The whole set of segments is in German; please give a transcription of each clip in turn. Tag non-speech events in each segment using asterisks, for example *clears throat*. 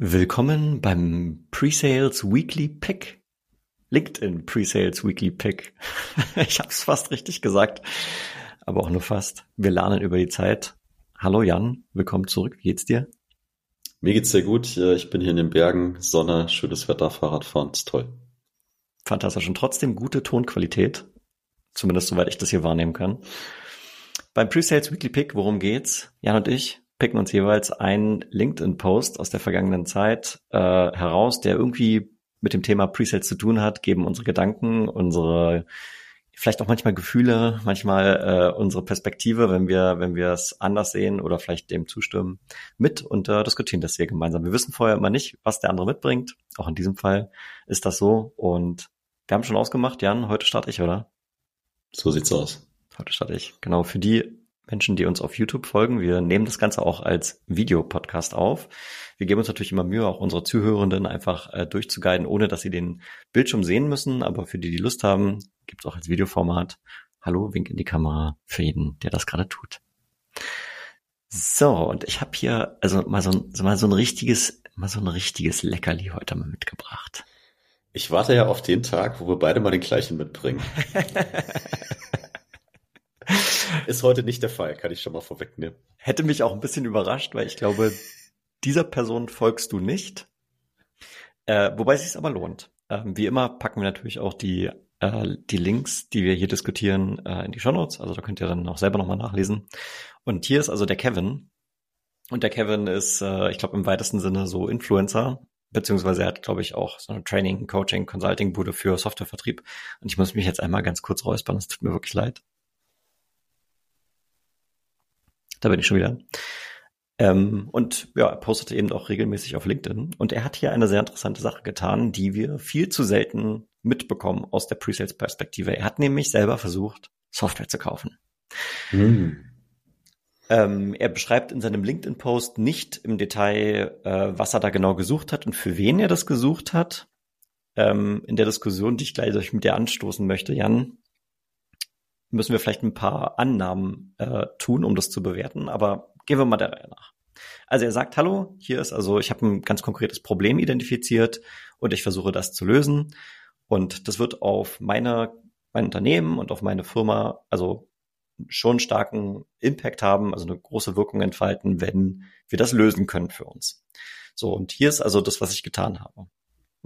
Willkommen beim Presales Weekly Pick. LinkedIn Presales Weekly Pick. *laughs* ich habe es fast richtig gesagt, aber auch nur fast. Wir lernen über die Zeit. Hallo Jan, willkommen zurück. Wie geht's dir? Mir geht's sehr gut. Ich bin hier in den Bergen, Sonne, schönes Wetter, Fahrradfahren, ist toll. Fantastisch und trotzdem gute Tonqualität. Zumindest soweit ich das hier wahrnehmen kann. Beim Presales Weekly Pick, worum geht's? Jan und ich picken uns jeweils einen LinkedIn-Post aus der vergangenen Zeit äh, heraus, der irgendwie mit dem Thema Presales zu tun hat, geben unsere Gedanken, unsere vielleicht auch manchmal Gefühle, manchmal äh, unsere Perspektive, wenn wir wenn wir es anders sehen oder vielleicht dem zustimmen, mit und äh, diskutieren das hier gemeinsam. Wir wissen vorher immer nicht, was der andere mitbringt. Auch in diesem Fall ist das so und wir haben schon ausgemacht, Jan, heute starte ich, oder? So sieht's aus. Heute starte ich. Genau, für die Menschen, die uns auf YouTube folgen. Wir nehmen das Ganze auch als Videopodcast auf. Wir geben uns natürlich immer Mühe, auch unsere Zuhörenden einfach äh, durchzuguiden, ohne dass sie den Bildschirm sehen müssen. Aber für die, die Lust haben, gibt es auch als Videoformat. Hallo, wink in die Kamera für jeden, der das gerade tut. So, und ich habe hier also mal so, ein, mal so ein richtiges, mal so ein richtiges Leckerli heute mal mitgebracht. Ich warte ja auf den Tag, wo wir beide mal den gleichen mitbringen. *laughs* Ist heute nicht der Fall, kann ich schon mal vorwegnehmen. Hätte mich auch ein bisschen überrascht, weil ich glaube, *laughs* dieser Person folgst du nicht. Äh, wobei es sich aber lohnt. Ähm, wie immer packen wir natürlich auch die, äh, die Links, die wir hier diskutieren, äh, in die Show Notes. Also da könnt ihr dann auch selber nochmal nachlesen. Und hier ist also der Kevin. Und der Kevin ist, äh, ich glaube, im weitesten Sinne so Influencer, beziehungsweise er hat, glaube ich, auch so eine Training, Coaching, Consulting-Bude für Softwarevertrieb. Und ich muss mich jetzt einmal ganz kurz räuspern, es tut mir wirklich leid. Da bin ich schon wieder. Ähm, und ja, er postete eben auch regelmäßig auf LinkedIn. Und er hat hier eine sehr interessante Sache getan, die wir viel zu selten mitbekommen aus der Presales-Perspektive. Er hat nämlich selber versucht, Software zu kaufen. Mhm. Ähm, er beschreibt in seinem LinkedIn-Post nicht im Detail, äh, was er da genau gesucht hat und für wen er das gesucht hat. Ähm, in der Diskussion, die ich gleich mit dir anstoßen möchte, Jan, müssen wir vielleicht ein paar Annahmen äh, tun, um das zu bewerten, aber gehen wir mal der Reihe nach. Also er sagt, hallo, hier ist also, ich habe ein ganz konkretes Problem identifiziert und ich versuche das zu lösen. Und das wird auf meine, mein Unternehmen und auf meine Firma, also schon starken Impact haben, also eine große Wirkung entfalten, wenn wir das lösen können für uns. So, und hier ist also das, was ich getan habe.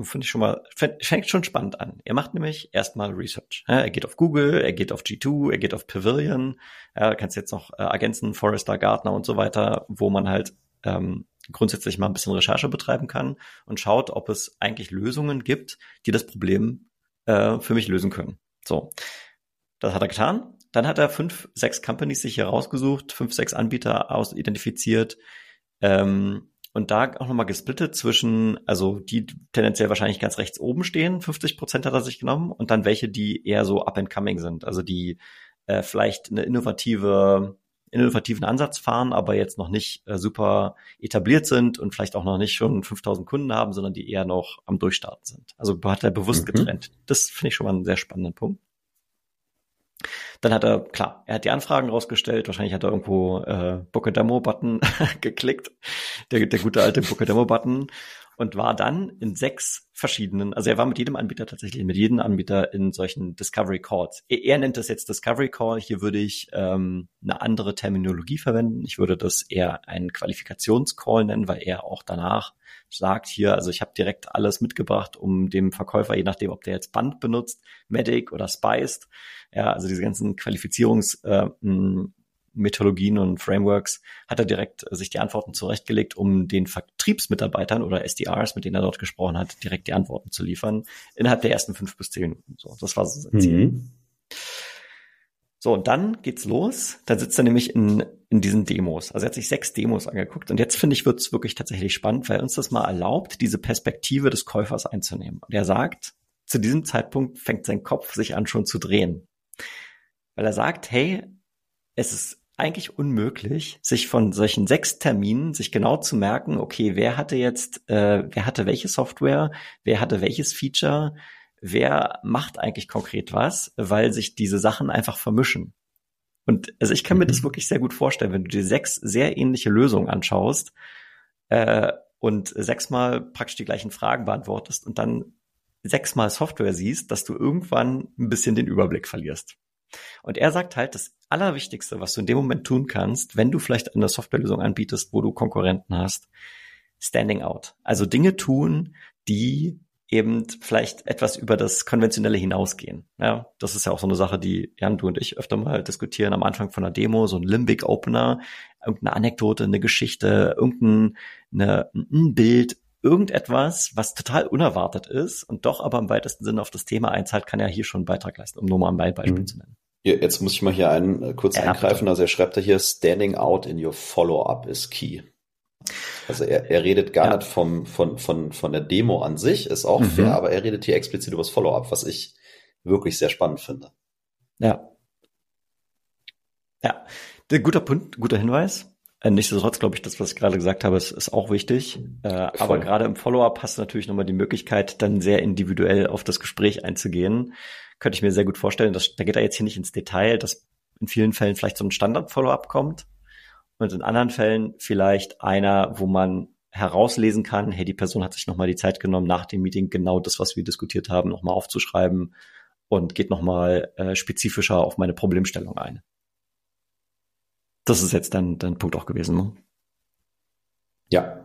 Finde ich schon mal, fängt schon spannend an. Er macht nämlich erstmal Research. er geht auf Google, er geht auf G2, er geht auf Pavilion, ja, kannst jetzt noch äh, ergänzen, Forrester, Gartner und so weiter, wo man halt ähm, grundsätzlich mal ein bisschen Recherche betreiben kann und schaut, ob es eigentlich Lösungen gibt, die das Problem äh, für mich lösen können. So, das hat er getan. Dann hat er fünf, sechs Companies sich hier rausgesucht, fünf, sechs Anbieter aus identifiziert, ähm, und da auch nochmal gesplittet zwischen, also die tendenziell wahrscheinlich ganz rechts oben stehen, 50 Prozent hat er sich genommen, und dann welche, die eher so up and coming sind, also die äh, vielleicht eine innovative, innovativen Ansatz fahren, aber jetzt noch nicht äh, super etabliert sind und vielleicht auch noch nicht schon 5000 Kunden haben, sondern die eher noch am Durchstarten sind. Also hat er bewusst mhm. getrennt. Das finde ich schon mal einen sehr spannenden Punkt. Dann hat er, klar, er hat die Anfragen rausgestellt, wahrscheinlich hat er irgendwo äh, Demo-Button *laughs* geklickt, der, der gute alte Demo-Button und war dann in sechs verschiedenen, also er war mit jedem Anbieter tatsächlich, mit jedem Anbieter in solchen Discovery Calls. Er, er nennt das jetzt Discovery Call, hier würde ich ähm, eine andere Terminologie verwenden. Ich würde das eher einen Qualifikationscall nennen, weil er auch danach sagt hier, also ich habe direkt alles mitgebracht, um dem Verkäufer, je nachdem, ob der jetzt Band benutzt, Medic oder Spiced, ja, also diese ganzen Qualifizierungs äh, Methodologien und Frameworks hat er direkt sich die Antworten zurechtgelegt, um den Vertriebsmitarbeitern oder SDRs, mit denen er dort gesprochen hat, direkt die Antworten zu liefern, innerhalb der ersten fünf bis zehn Minuten. So, das war so sein Ziel. Mhm. So, und dann geht's los. Dann sitzt er nämlich in, in diesen Demos. Also er hat sich sechs Demos angeguckt. Und jetzt finde ich, wird's wirklich tatsächlich spannend, weil uns das mal erlaubt, diese Perspektive des Käufers einzunehmen. Und er sagt, zu diesem Zeitpunkt fängt sein Kopf sich an schon zu drehen. Weil er sagt, hey, es ist eigentlich unmöglich, sich von solchen sechs Terminen sich genau zu merken, okay, wer hatte jetzt, äh, wer hatte welche Software, wer hatte welches Feature, wer macht eigentlich konkret was, weil sich diese Sachen einfach vermischen. Und also ich kann mir das mhm. wirklich sehr gut vorstellen, wenn du dir sechs sehr ähnliche Lösungen anschaust äh, und sechsmal praktisch die gleichen Fragen beantwortest und dann sechsmal Software siehst, dass du irgendwann ein bisschen den Überblick verlierst. Und er sagt halt, das Allerwichtigste, was du in dem Moment tun kannst, wenn du vielleicht eine Softwarelösung anbietest, wo du Konkurrenten hast, standing out. Also Dinge tun, die eben vielleicht etwas über das Konventionelle hinausgehen. Ja, das ist ja auch so eine Sache, die Jan, du und ich öfter mal diskutieren am Anfang von einer Demo, so ein Limbic Opener, irgendeine Anekdote, eine Geschichte, irgendein eine, ein Bild, irgendetwas, was total unerwartet ist und doch aber im weitesten Sinne auf das Thema einzahlt, kann ja hier schon einen Beitrag leisten, um nur mal ein Beispiel mhm. zu nennen. Jetzt muss ich mal hier einen äh, kurz ja, eingreifen. Also er schreibt da hier, standing out in your follow-up is key. Also er, er redet gar ja. nicht vom, von, von, von der Demo an sich, ist auch mhm. fair, aber er redet hier explizit über das Follow-up, was ich wirklich sehr spannend finde. Ja. Ja, guter Punkt, guter Hinweis. Äh, nichtsdestotrotz glaube ich, das, was ich gerade gesagt habe, ist, ist auch wichtig. Äh, aber gerade im Follow-up hast du natürlich nochmal die Möglichkeit, dann sehr individuell auf das Gespräch einzugehen. Könnte ich mir sehr gut vorstellen. Dass, da geht er jetzt hier nicht ins Detail, dass in vielen Fällen vielleicht so ein Standard-Follow-up kommt und in anderen Fällen vielleicht einer, wo man herauslesen kann, hey, die Person hat sich nochmal die Zeit genommen, nach dem Meeting genau das, was wir diskutiert haben, nochmal aufzuschreiben und geht nochmal äh, spezifischer auf meine Problemstellung ein. Das ist jetzt dein, dein Punkt auch gewesen. Ne? Ja.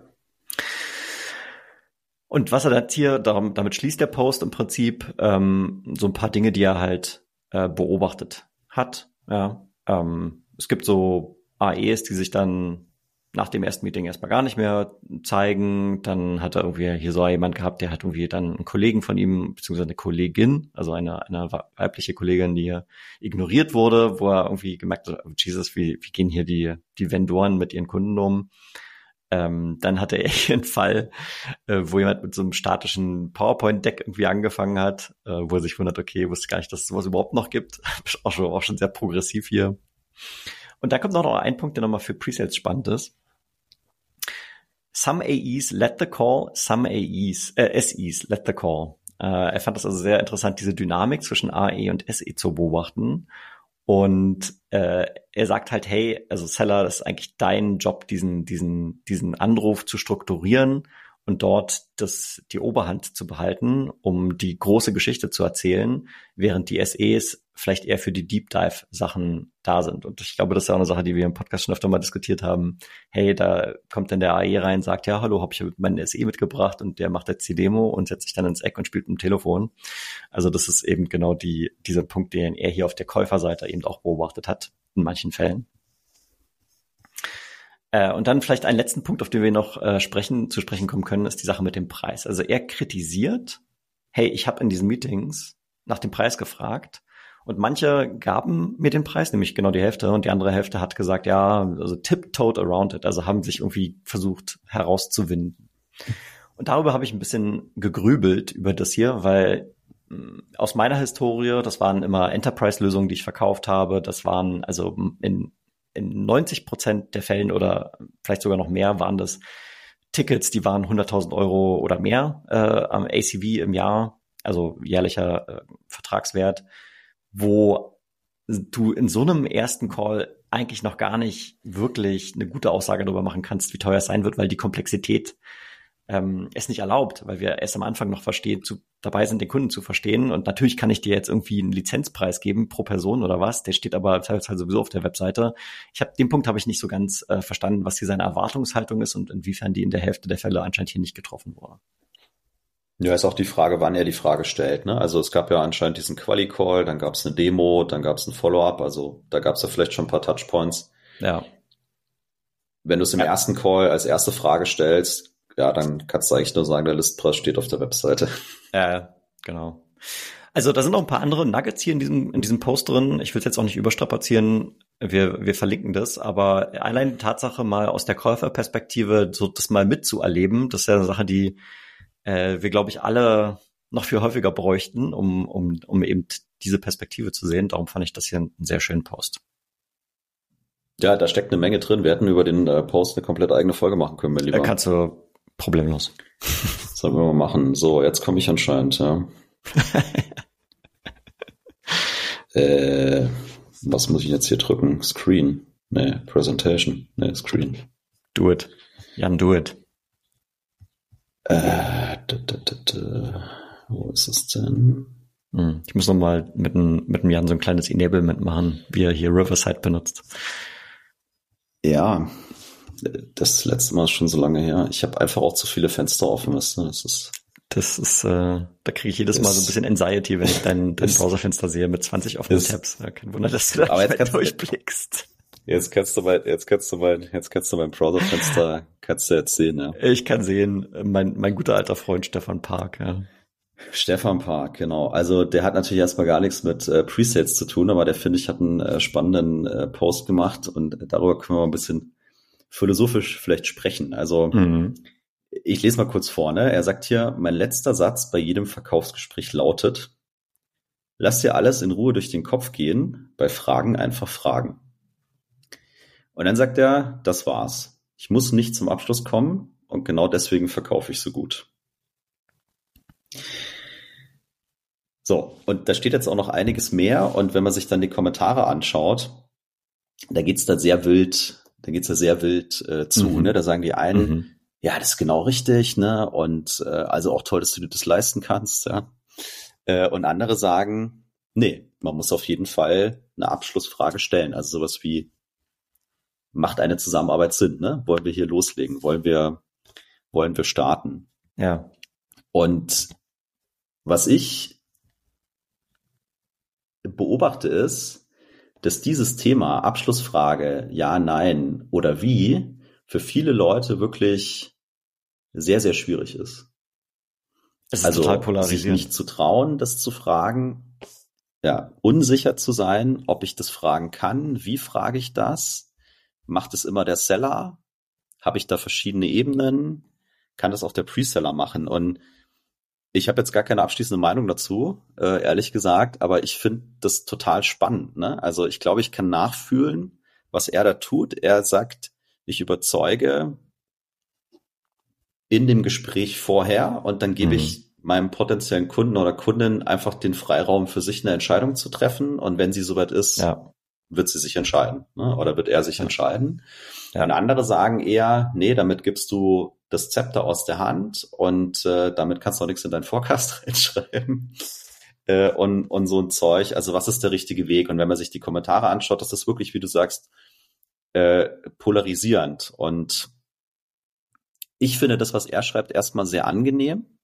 Und was er jetzt hier, damit schließt der Post im Prinzip ähm, so ein paar Dinge, die er halt äh, beobachtet hat. Ja, ähm, es gibt so AEs, die sich dann nach dem ersten Meeting erstmal gar nicht mehr zeigen. Dann hat er irgendwie hier so jemand gehabt, der hat irgendwie dann einen Kollegen von ihm, beziehungsweise eine Kollegin, also eine, eine weibliche Kollegin, die hier ignoriert wurde, wo er irgendwie gemerkt hat, oh Jesus, wie, wie gehen hier die, die Vendoren mit ihren Kunden um? Ähm, dann hatte er *laughs* hier einen Fall, äh, wo jemand mit so einem statischen PowerPoint-Deck irgendwie angefangen hat, äh, wo er sich wundert, okay, wusste gar nicht, dass es sowas überhaupt noch gibt. *laughs* auch, schon, auch schon sehr progressiv hier. Und da kommt noch ein Punkt, der nochmal für Presales spannend ist. Some AEs let the call, some AEs, äh, SEs let the call. Äh, er fand das also sehr interessant, diese Dynamik zwischen AE und SE zu beobachten. Und äh, er sagt halt, hey, also Seller, das ist eigentlich dein Job, diesen, diesen, diesen Anruf zu strukturieren und dort das, die Oberhand zu behalten, um die große Geschichte zu erzählen, während die SEs vielleicht eher für die Deep Dive Sachen da sind. Und ich glaube, das ist ja auch eine Sache, die wir im Podcast schon öfter mal diskutiert haben. Hey, da kommt dann der AE rein, sagt, ja, hallo, habe ich meinen SE mitgebracht und der macht jetzt die Demo und setzt sich dann ins Eck und spielt mit dem Telefon. Also das ist eben genau die, dieser Punkt, den er hier auf der Käuferseite eben auch beobachtet hat, in manchen Fällen. Äh, und dann vielleicht einen letzten Punkt, auf den wir noch äh, sprechen, zu sprechen kommen können, ist die Sache mit dem Preis. Also er kritisiert, hey, ich habe in diesen Meetings nach dem Preis gefragt und manche gaben mir den Preis, nämlich genau die Hälfte, und die andere Hälfte hat gesagt, ja, also tiptoed around it, also haben sich irgendwie versucht herauszuwinden. Und darüber habe ich ein bisschen gegrübelt über das hier, weil mm, aus meiner Historie, das waren immer Enterprise-Lösungen, die ich verkauft habe. Das waren also in in 90 Prozent der Fällen oder vielleicht sogar noch mehr waren das Tickets, die waren 100.000 Euro oder mehr äh, am ACV im Jahr, also jährlicher äh, Vertragswert, wo du in so einem ersten Call eigentlich noch gar nicht wirklich eine gute Aussage darüber machen kannst, wie teuer es sein wird, weil die Komplexität ähm, es nicht erlaubt, weil wir erst am Anfang noch verstehen, zu, dabei sind, den Kunden zu verstehen. Und natürlich kann ich dir jetzt irgendwie einen Lizenzpreis geben pro Person oder was. Der steht aber teilweise sowieso auf der Webseite. Ich habe den Punkt habe ich nicht so ganz äh, verstanden, was hier seine Erwartungshaltung ist und inwiefern die in der Hälfte der Fälle anscheinend hier nicht getroffen wurde. Ja, ist auch die Frage, wann er die Frage stellt. Ne? Also es gab ja anscheinend diesen Quali-Call, dann gab es eine Demo, dann gab es ein Follow-up. Also da gab es ja vielleicht schon ein paar Touchpoints. Ja. Wenn du es im ja. ersten Call als erste Frage stellst, ja, dann kannst du eigentlich nur sagen, der Listpreis steht auf der Webseite. *laughs* Ja, genau. Also da sind noch ein paar andere Nuggets hier in diesem, in diesem Post drin. Ich will es jetzt auch nicht überstrapazieren. Wir, wir verlinken das. Aber allein die Tatsache mal aus der Käuferperspektive so das mal mitzuerleben, das ist ja eine Sache, die äh, wir, glaube ich, alle noch viel häufiger bräuchten, um, um, um eben diese Perspektive zu sehen. Darum fand ich das hier einen sehr schönen Post. Ja, da steckt eine Menge drin. Wir hätten über den äh, Post eine komplett eigene Folge machen können, mein Lieber. Da kannst du problemlos. *laughs* Sollen wir mal machen. So, jetzt komme ich anscheinend, ja. *laughs* äh, was muss ich jetzt hier drücken? Screen. Nee, Presentation. Nee, Screen. Do it. Jan, do it. Äh, d -d -d wo ist es denn? Hm, ich muss noch mal mit dem, mit dem Jan so ein kleines Enablement machen, wie er hier Riverside benutzt. Ja, das letzte Mal ist schon so lange her. Ich habe einfach auch zu viele Fenster offen, weißt du? Das ist das ist, äh, da kriege ich jedes Mal so ein bisschen Anxiety, wenn ich dein, dein Browserfenster sehe mit 20 offenen Tabs. Ja, kein Wunder, dass du da aber jetzt durchblickst. Jetzt kannst du mal, jetzt kannst du mal, jetzt kannst du mein Browserfenster, kannst du jetzt sehen, ja. Ich kann sehen, mein, mein guter alter Freund Stefan Park, ja. Stefan Park, genau. Also der hat natürlich erstmal gar nichts mit äh, Presales zu tun, aber der finde ich hat einen äh, spannenden äh, Post gemacht und darüber können wir mal ein bisschen philosophisch vielleicht sprechen. Also mhm. ich lese mal kurz vorne. Er sagt hier, mein letzter Satz bei jedem Verkaufsgespräch lautet, lass dir alles in Ruhe durch den Kopf gehen, bei Fragen einfach fragen. Und dann sagt er, das war's. Ich muss nicht zum Abschluss kommen und genau deswegen verkaufe ich so gut. So, und da steht jetzt auch noch einiges mehr. Und wenn man sich dann die Kommentare anschaut, da geht's da sehr wild, da geht's da sehr wild äh, zu. Mhm. Ne? Da sagen die einen, mhm. ja, das ist genau richtig, ne? Und äh, also auch toll, dass du dir das leisten kannst, ja. Äh, und andere sagen, nee, man muss auf jeden Fall eine Abschlussfrage stellen. Also sowas wie, macht eine Zusammenarbeit Sinn, ne? Wollen wir hier loslegen? Wollen wir, wollen wir starten? Ja. Und was ich beobachte ist, dass dieses Thema Abschlussfrage ja, nein oder wie für viele Leute wirklich sehr, sehr schwierig ist. Es ist also total polarisiert. sich nicht zu trauen, das zu fragen, ja, unsicher zu sein, ob ich das fragen kann, wie frage ich das? Macht es immer der Seller? Habe ich da verschiedene Ebenen? Kann das auch der Preseller machen? Und ich habe jetzt gar keine abschließende Meinung dazu, äh, ehrlich gesagt, aber ich finde das total spannend. Ne? Also ich glaube, ich kann nachfühlen, was er da tut. Er sagt, ich überzeuge in dem Gespräch vorher und dann gebe mhm. ich meinem potenziellen Kunden oder Kundin einfach den Freiraum für sich eine Entscheidung zu treffen und wenn sie soweit ist, ja. wird sie sich entscheiden ne? oder wird er sich ja. entscheiden. Ja. Und andere sagen eher, nee, damit gibst du das Zepter aus der Hand und äh, damit kannst du auch nichts in deinen Forecast *laughs* reinschreiben. Äh, und, und so ein Zeug. Also was ist der richtige Weg? Und wenn man sich die Kommentare anschaut, das ist wirklich, wie du sagst, äh, polarisierend. Und ich finde das, was er schreibt, erstmal sehr angenehm.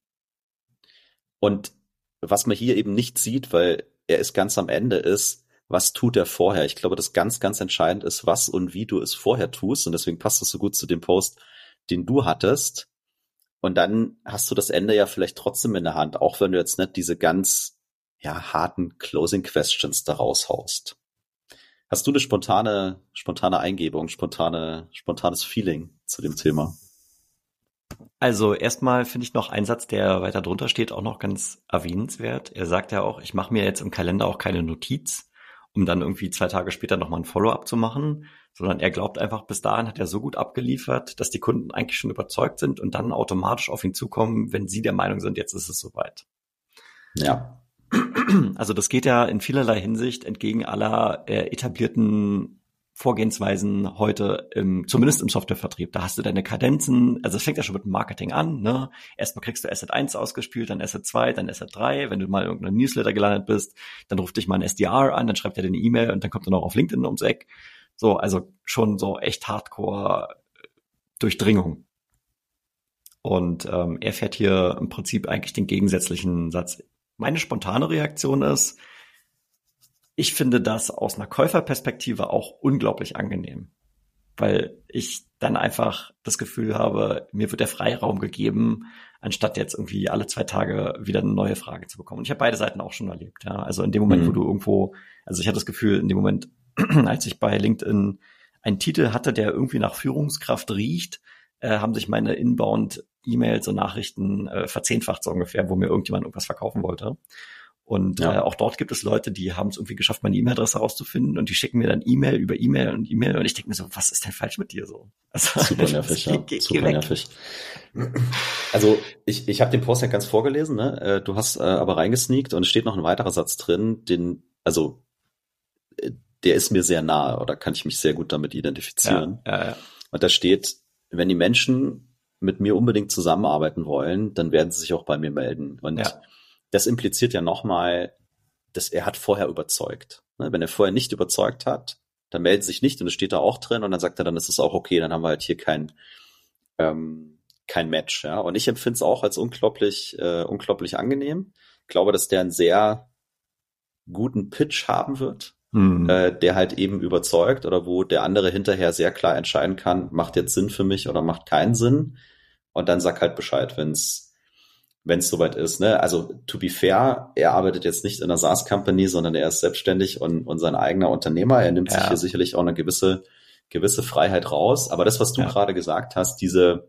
Und was man hier eben nicht sieht, weil er ist ganz am Ende, ist, was tut er vorher? Ich glaube, das ganz, ganz entscheidend ist, was und wie du es vorher tust. Und deswegen passt es so gut zu dem Post, den du hattest. Und dann hast du das Ende ja vielleicht trotzdem in der Hand, auch wenn du jetzt nicht diese ganz ja, harten Closing Questions da raushaust. Hast du eine spontane, spontane Eingebung, spontane, spontanes Feeling zu dem Thema? Also erstmal finde ich noch einen Satz, der weiter drunter steht, auch noch ganz erwähnenswert. Er sagt ja auch, ich mache mir jetzt im Kalender auch keine Notiz, um dann irgendwie zwei Tage später nochmal ein Follow-up zu machen, sondern er glaubt einfach, bis dahin hat er so gut abgeliefert, dass die Kunden eigentlich schon überzeugt sind und dann automatisch auf ihn zukommen, wenn sie der Meinung sind, jetzt ist es soweit. Ja. Also das geht ja in vielerlei Hinsicht entgegen aller äh, etablierten Vorgehensweisen heute im, zumindest im Softwarevertrieb. Da hast du deine Kadenzen, also es fängt ja schon mit dem Marketing an, ne? Erstmal kriegst du Asset 1 ausgespielt, dann Asset 2, dann Asset 3. Wenn du mal in irgendeinem Newsletter gelandet bist, dann ruft dich mal ein SDR an, dann schreibt er dir eine E-Mail und dann kommt er noch auf LinkedIn ums Eck. So, also schon so echt Hardcore Durchdringung. Und ähm, er fährt hier im Prinzip eigentlich den gegensätzlichen Satz. Meine spontane Reaktion ist, ich finde das aus einer Käuferperspektive auch unglaublich angenehm, weil ich dann einfach das Gefühl habe, mir wird der Freiraum gegeben, anstatt jetzt irgendwie alle zwei Tage wieder eine neue Frage zu bekommen. Und ich habe beide Seiten auch schon erlebt. Ja. Also in dem Moment, mhm. wo du irgendwo, also ich hatte das Gefühl, in dem Moment, *clears throat* als ich bei LinkedIn einen Titel hatte, der irgendwie nach Führungskraft riecht, äh, haben sich meine Inbound-E-Mails und Nachrichten äh, verzehnfacht so ungefähr, wo mir irgendjemand irgendwas verkaufen wollte. Und ja. äh, auch dort gibt es Leute, die haben es irgendwie geschafft, meine E-Mail-Adresse herauszufinden und die schicken mir dann E-Mail über E-Mail und E-Mail und ich denke mir so, was ist denn falsch mit dir so? Also, *laughs* super nervig, ja. Geh, super nervig. Also ich, ich habe den Post ja ganz vorgelesen, ne? Äh, du hast äh, aber reingesneakt und es steht noch ein weiterer Satz drin, den, also der ist mir sehr nahe oder kann ich mich sehr gut damit identifizieren. Ja, ja, ja. Und da steht, wenn die Menschen mit mir unbedingt zusammenarbeiten wollen, dann werden sie sich auch bei mir melden. Und das impliziert ja nochmal, dass er hat vorher überzeugt. Ne, wenn er vorher nicht überzeugt hat, dann meldet sich nicht und es steht da auch drin und dann sagt er, dann ist es auch okay, dann haben wir halt hier kein, ähm, kein Match. Ja? Und ich empfinde es auch als unglaublich, äh, unglaublich angenehm. Ich glaube, dass der einen sehr guten Pitch haben wird, mhm. äh, der halt eben überzeugt oder wo der andere hinterher sehr klar entscheiden kann, macht jetzt Sinn für mich oder macht keinen Sinn. Und dann sag halt Bescheid, wenn es wenn es soweit ist. Ne? Also to be fair, er arbeitet jetzt nicht in einer SaaS-Company, sondern er ist selbstständig und, und sein eigener Unternehmer. Er nimmt ja. sich hier sicherlich auch eine gewisse gewisse Freiheit raus. Aber das, was du ja. gerade gesagt hast, diese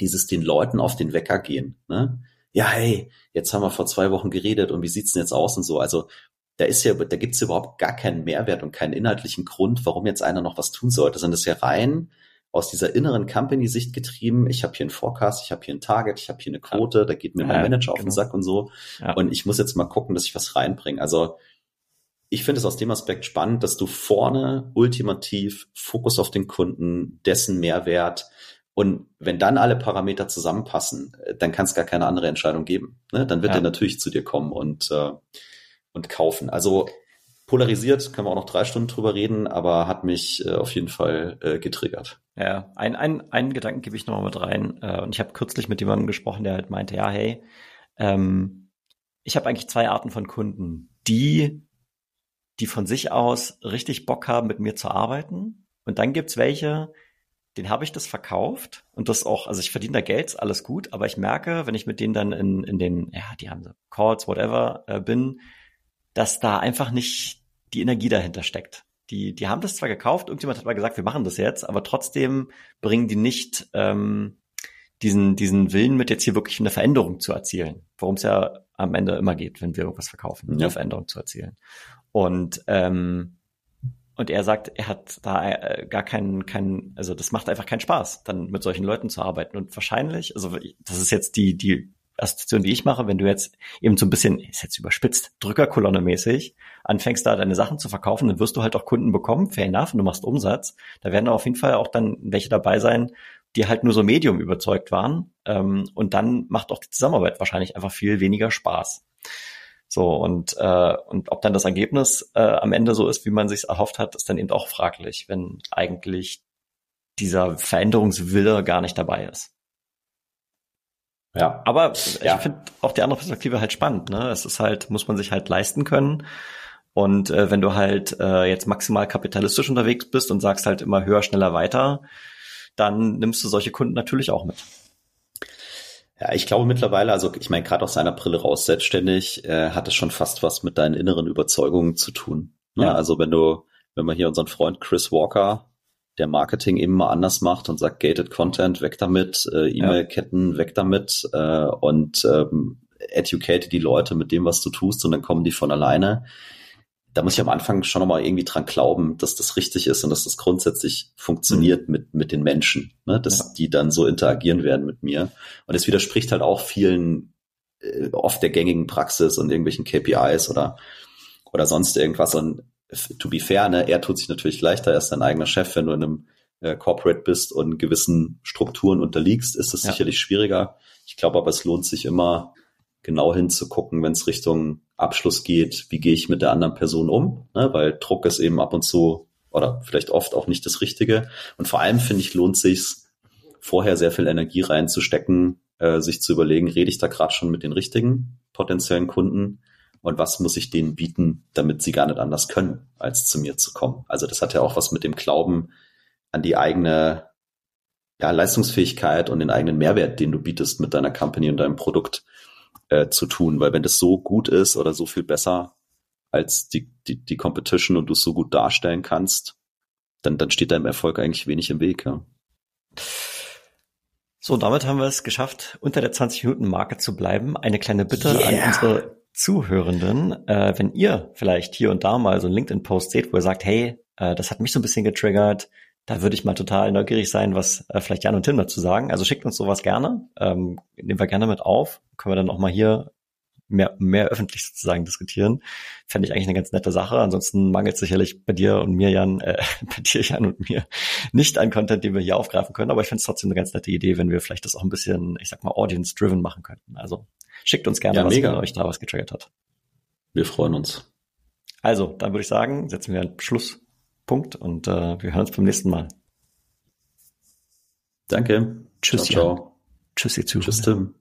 dieses den Leuten auf den Wecker gehen. Ne? Ja, hey, jetzt haben wir vor zwei Wochen geredet und wie sieht's denn jetzt aus und so. Also da ist ja, da gibt's überhaupt gar keinen Mehrwert und keinen inhaltlichen Grund, warum jetzt einer noch was tun sollte, sondern das ist ja rein aus dieser inneren Company-Sicht getrieben. Ich habe hier einen Forecast, ich habe hier ein Target, ich habe hier eine Quote, da geht mir ja, mein Manager auf den genau. Sack und so. Ja. Und ich muss jetzt mal gucken, dass ich was reinbringe. Also ich finde es aus dem Aspekt spannend, dass du vorne ultimativ Fokus auf den Kunden, dessen Mehrwert und wenn dann alle Parameter zusammenpassen, dann kann es gar keine andere Entscheidung geben. Ne? Dann wird ja. er natürlich zu dir kommen und, äh, und kaufen. Also polarisiert, können wir auch noch drei Stunden drüber reden, aber hat mich äh, auf jeden Fall äh, getriggert. Ja, ein, ein, einen Gedanken gebe ich noch mal mit rein. Äh, und ich habe kürzlich mit jemandem gesprochen, der halt meinte, ja, hey, ähm, ich habe eigentlich zwei Arten von Kunden. Die, die von sich aus richtig Bock haben, mit mir zu arbeiten. Und dann gibt's welche, den habe ich das verkauft und das auch, also ich verdiene da Geld, alles gut, aber ich merke, wenn ich mit denen dann in, in den, ja, die haben so Calls, whatever, äh, bin, dass da einfach nicht die Energie dahinter steckt. Die, die haben das zwar gekauft, irgendjemand hat mal gesagt, wir machen das jetzt, aber trotzdem bringen die nicht ähm, diesen, diesen Willen mit, jetzt hier wirklich eine Veränderung zu erzielen, worum es ja am Ende immer geht, wenn wir irgendwas verkaufen, ja. eine Veränderung zu erzielen. Und ähm, und er sagt, er hat da äh, gar keinen, keinen, also das macht einfach keinen Spaß, dann mit solchen Leuten zu arbeiten. Und wahrscheinlich, also das ist jetzt die, die Assoziation, die ich mache, wenn du jetzt eben so ein bisschen, ist jetzt überspitzt, Drückerkolonne mäßig, anfängst da deine Sachen zu verkaufen, dann wirst du halt auch Kunden bekommen, fair enough, und du machst Umsatz. Da werden auf jeden Fall auch dann welche dabei sein, die halt nur so Medium überzeugt waren. Ähm, und dann macht auch die Zusammenarbeit wahrscheinlich einfach viel weniger Spaß. So, und, äh, und ob dann das Ergebnis äh, am Ende so ist, wie man sich erhofft hat, ist dann eben auch fraglich, wenn eigentlich dieser Veränderungswille gar nicht dabei ist. Ja. Aber ja. ich finde auch die andere Perspektive halt spannend. Ne? Es ist halt, muss man sich halt leisten können. Und äh, wenn du halt äh, jetzt maximal kapitalistisch unterwegs bist und sagst halt immer höher, schneller, weiter, dann nimmst du solche Kunden natürlich auch mit. Ja, ich glaube mittlerweile, also ich meine, gerade aus seiner Brille raus, selbstständig, äh, hat es schon fast was mit deinen inneren Überzeugungen zu tun. Ne? Ja. Also wenn du, wenn man hier unseren Freund Chris Walker der Marketing eben mal anders macht und sagt, gated Content, weg damit, äh, E-Mail-Ketten, ja. weg damit äh, und ähm, educate die Leute mit dem, was du tust und dann kommen die von alleine. Da muss ich am Anfang schon nochmal irgendwie dran glauben, dass das richtig ist und dass das grundsätzlich funktioniert mhm. mit, mit den Menschen, ne? dass ja. die dann so interagieren werden mit mir. Und es widerspricht halt auch vielen, äh, oft der gängigen Praxis und irgendwelchen KPIs oder, oder sonst irgendwas. Und to be fair, ne, er tut sich natürlich leichter, er ist dein eigener Chef, wenn du in einem äh, Corporate bist und gewissen Strukturen unterliegst, ist es ja. sicherlich schwieriger. Ich glaube aber, es lohnt sich immer, genau hinzugucken, wenn es Richtung Abschluss geht, wie gehe ich mit der anderen Person um, ne? weil Druck ist eben ab und zu oder vielleicht oft auch nicht das Richtige. Und vor allem finde ich, lohnt sich's vorher sehr viel Energie reinzustecken, äh, sich zu überlegen, rede ich da gerade schon mit den richtigen potenziellen Kunden und was muss ich denen bieten, damit sie gar nicht anders können, als zu mir zu kommen. Also das hat ja auch was mit dem Glauben an die eigene ja, Leistungsfähigkeit und den eigenen Mehrwert, den du bietest mit deiner Company und deinem Produkt äh, zu tun. Weil wenn das so gut ist oder so viel besser als die, die, die Competition und du es so gut darstellen kannst, dann, dann steht deinem Erfolg eigentlich wenig im Weg. Ja. So, damit haben wir es geschafft, unter der 20-Minuten-Marke zu bleiben. Eine kleine Bitte yeah. an unsere Zuhörenden, äh, wenn ihr vielleicht hier und da mal so einen LinkedIn-Post seht, wo ihr sagt, hey, äh, das hat mich so ein bisschen getriggert, da würde ich mal total neugierig sein, was äh, vielleicht Jan und Tim dazu sagen. Also schickt uns sowas gerne, ähm, nehmen wir gerne mit auf, können wir dann auch mal hier mehr, mehr öffentlich sozusagen diskutieren. Fände ich eigentlich eine ganz nette Sache. Ansonsten mangelt sicherlich bei dir und mir, Jan, äh, *laughs* bei dir, Jan und mir nicht an Content, den wir hier aufgreifen können. Aber ich finde es trotzdem eine ganz nette Idee, wenn wir vielleicht das auch ein bisschen, ich sag mal, audience-driven machen könnten. Also schickt uns gerne, ja, was mega. euch da was getriggert hat. Wir freuen uns. Also, dann würde ich sagen, setzen wir einen Schlusspunkt und äh, wir hören uns beim nächsten Mal. Danke. Tschüss. Ciao, ciao. Tschüss, ihr Zuhörer. Tschüss, Tim.